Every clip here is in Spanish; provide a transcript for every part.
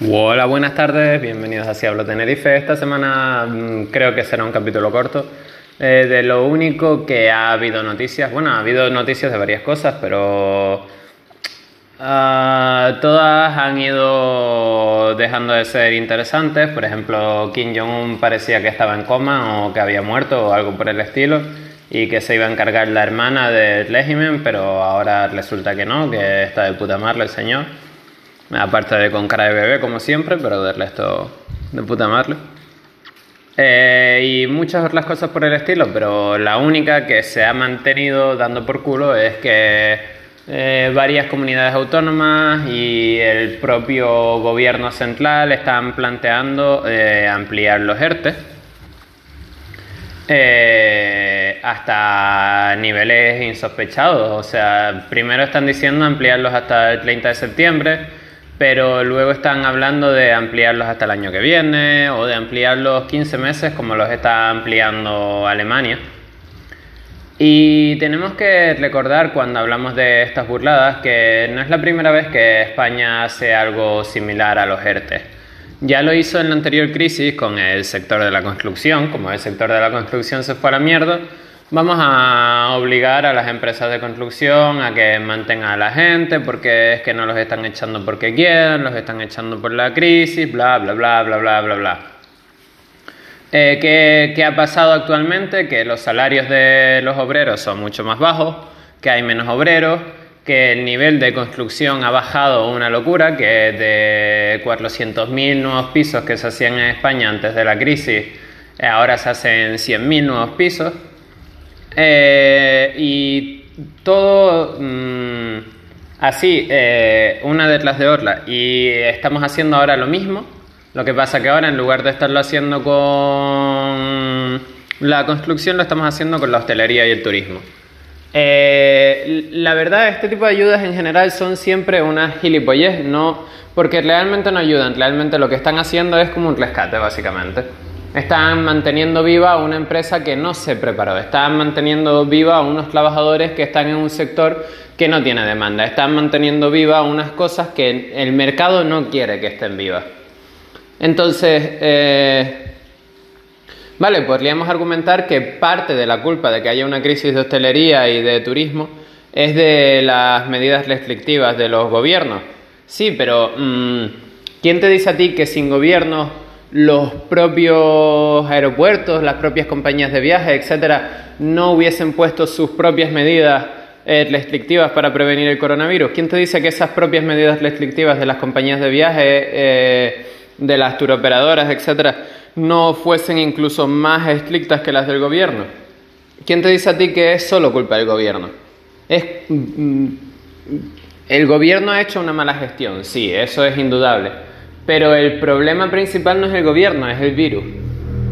Hola, buenas tardes, bienvenidos a Ciablo Tenerife. Esta semana mm, creo que será un capítulo corto. Eh, de lo único que ha habido noticias, bueno, ha habido noticias de varias cosas, pero ah, todas han ido dejando de ser interesantes. Por ejemplo, Kim Jong-un parecía que estaba en coma o que había muerto o algo por el estilo y que se iba a encargar la hermana del régimen, pero ahora resulta que no, que está de puta madre el señor. Aparte de con cara de bebé, como siempre, pero de resto de puta madre. Eh, y muchas otras cosas por el estilo, pero la única que se ha mantenido dando por culo es que eh, varias comunidades autónomas y el propio gobierno central están planteando eh, ampliar los ERTE hasta niveles insospechados. O sea, primero están diciendo ampliarlos hasta el 30 de septiembre pero luego están hablando de ampliarlos hasta el año que viene o de ampliarlos 15 meses como los está ampliando Alemania. Y tenemos que recordar cuando hablamos de estas burladas que no es la primera vez que España hace algo similar a los ERTE. Ya lo hizo en la anterior crisis con el sector de la construcción, como el sector de la construcción se fue a la mierda, Vamos a obligar a las empresas de construcción a que mantengan a la gente porque es que no los están echando porque quieren, los están echando por la crisis, bla, bla, bla, bla, bla, bla, bla. Eh, ¿qué, ¿Qué ha pasado actualmente? Que los salarios de los obreros son mucho más bajos, que hay menos obreros, que el nivel de construcción ha bajado una locura, que de 400.000 nuevos pisos que se hacían en España antes de la crisis, ahora se hacen 100.000 nuevos pisos. Eh, y todo mm, así, eh, una detrás de otra. Y estamos haciendo ahora lo mismo. Lo que pasa que ahora en lugar de estarlo haciendo con la construcción, lo estamos haciendo con la hostelería y el turismo. Eh, la verdad, este tipo de ayudas en general son siempre una gilipollez, no, porque realmente no ayudan, realmente lo que están haciendo es como un rescate, básicamente. Están manteniendo viva una empresa que no se preparó, están manteniendo viva a unos trabajadores que están en un sector que no tiene demanda, están manteniendo viva unas cosas que el mercado no quiere que estén vivas. Entonces, eh, vale, podríamos argumentar que parte de la culpa de que haya una crisis de hostelería y de turismo es de las medidas restrictivas de los gobiernos. Sí, pero mm, ¿quién te dice a ti que sin gobierno los propios aeropuertos, las propias compañías de viaje, etcétera, no hubiesen puesto sus propias medidas eh, restrictivas para prevenir el coronavirus. ¿Quién te dice que esas propias medidas restrictivas de las compañías de viaje, eh, de las turoperadoras, etcétera, no fuesen incluso más estrictas que las del gobierno? ¿Quién te dice a ti que es solo culpa del gobierno? Es mm, el gobierno ha hecho una mala gestión, sí, eso es indudable pero el problema principal no es el gobierno, es el virus.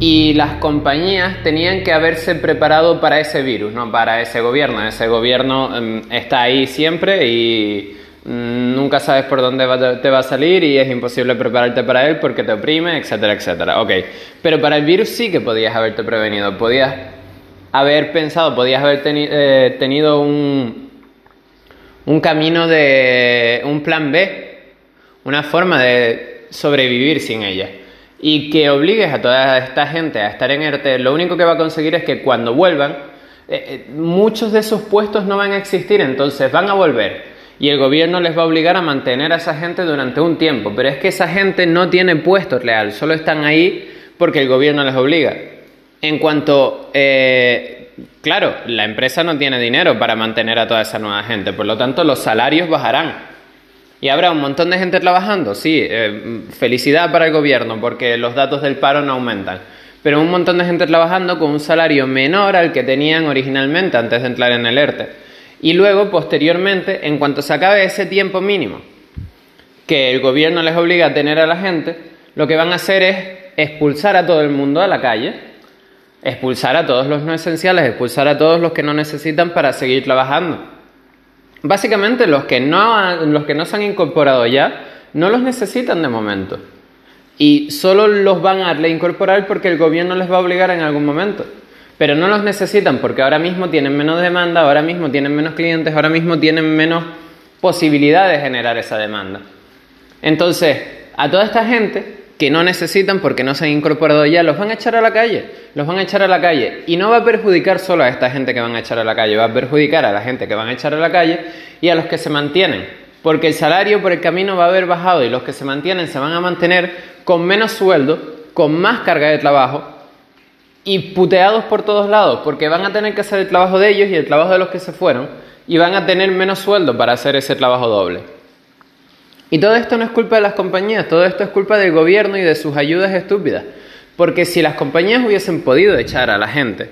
Y las compañías tenían que haberse preparado para ese virus, no para ese gobierno. Ese gobierno em, está ahí siempre y mm, nunca sabes por dónde te va a salir y es imposible prepararte para él porque te oprime, etcétera, etcétera. Ok, pero para el virus sí que podías haberte prevenido, podías haber pensado, podías haber eh, tenido un, un camino de un plan B, una forma de sobrevivir sin ella. Y que obligues a toda esta gente a estar en ERTE, lo único que va a conseguir es que cuando vuelvan, eh, eh, muchos de esos puestos no van a existir, entonces van a volver. Y el gobierno les va a obligar a mantener a esa gente durante un tiempo. Pero es que esa gente no tiene puestos real, solo están ahí porque el gobierno les obliga. En cuanto, eh, claro, la empresa no tiene dinero para mantener a toda esa nueva gente, por lo tanto los salarios bajarán. ¿Y habrá un montón de gente trabajando? Sí, eh, felicidad para el gobierno porque los datos del paro no aumentan. Pero un montón de gente trabajando con un salario menor al que tenían originalmente antes de entrar en el ERTE. Y luego, posteriormente, en cuanto se acabe ese tiempo mínimo que el gobierno les obliga a tener a la gente, lo que van a hacer es expulsar a todo el mundo a la calle, expulsar a todos los no esenciales, expulsar a todos los que no necesitan para seguir trabajando. Básicamente los que, no, los que no se han incorporado ya no los necesitan de momento. Y solo los van a reincorporar porque el gobierno les va a obligar en algún momento. Pero no los necesitan porque ahora mismo tienen menos demanda, ahora mismo tienen menos clientes, ahora mismo tienen menos posibilidad de generar esa demanda. Entonces, A toda esta gente que no necesitan porque no se han incorporado ya, los van a echar a la calle, los van a echar a la calle. Y no va a perjudicar solo a esta gente que van a echar a la calle, va a perjudicar a la gente que van a echar a la calle y a los que se mantienen. Porque el salario por el camino va a haber bajado y los que se mantienen se van a mantener con menos sueldo, con más carga de trabajo y puteados por todos lados, porque van a tener que hacer el trabajo de ellos y el trabajo de los que se fueron y van a tener menos sueldo para hacer ese trabajo doble. Y todo esto no es culpa de las compañías, todo esto es culpa del gobierno y de sus ayudas estúpidas. Porque si las compañías hubiesen podido echar a la gente,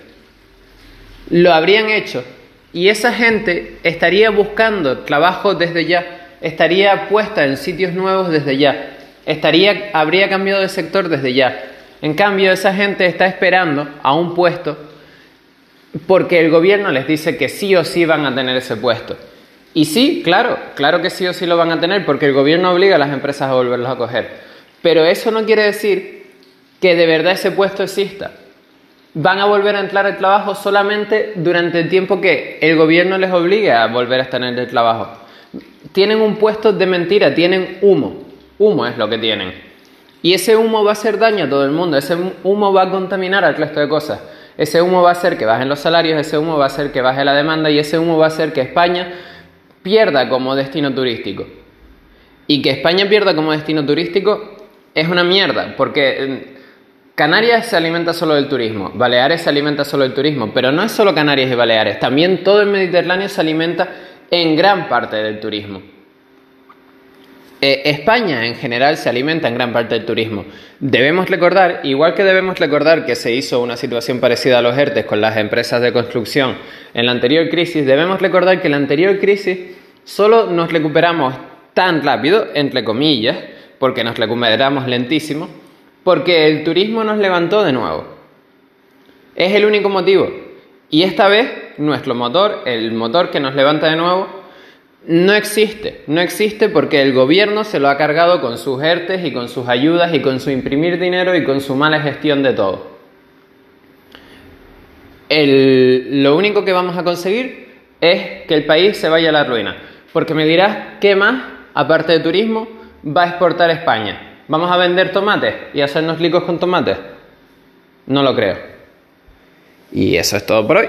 lo habrían hecho. Y esa gente estaría buscando trabajo desde ya, estaría puesta en sitios nuevos desde ya, estaría, habría cambiado de sector desde ya. En cambio, esa gente está esperando a un puesto porque el gobierno les dice que sí o sí van a tener ese puesto. Y sí, claro, claro que sí o sí lo van a tener porque el gobierno obliga a las empresas a volverlos a coger. Pero eso no quiere decir que de verdad ese puesto exista. Van a volver a entrar al trabajo solamente durante el tiempo que el gobierno les obligue a volver a estar en el trabajo. Tienen un puesto de mentira, tienen humo. Humo es lo que tienen. Y ese humo va a hacer daño a todo el mundo, ese humo va a contaminar al resto de cosas. Ese humo va a hacer que bajen los salarios, ese humo va a hacer que baje la demanda y ese humo va a hacer que España pierda como destino turístico. Y que España pierda como destino turístico es una mierda, porque Canarias se alimenta solo del turismo, Baleares se alimenta solo del turismo, pero no es solo Canarias y Baleares, también todo el Mediterráneo se alimenta en gran parte del turismo. Eh, España en general se alimenta en gran parte del turismo. Debemos recordar, igual que debemos recordar que se hizo una situación parecida a los ERTES con las empresas de construcción en la anterior crisis, debemos recordar que en la anterior crisis solo nos recuperamos tan rápido, entre comillas, porque nos recuperamos lentísimo, porque el turismo nos levantó de nuevo. Es el único motivo. Y esta vez nuestro motor, el motor que nos levanta de nuevo, no existe, no existe porque el gobierno se lo ha cargado con sus ERTES y con sus ayudas y con su imprimir dinero y con su mala gestión de todo. lo único que vamos a conseguir es que el país se vaya a la ruina. Porque me dirás, ¿qué más, aparte de turismo, va a exportar España? ¿Vamos a vender tomates y hacernos licos con tomates? No lo creo. Y eso es todo por hoy.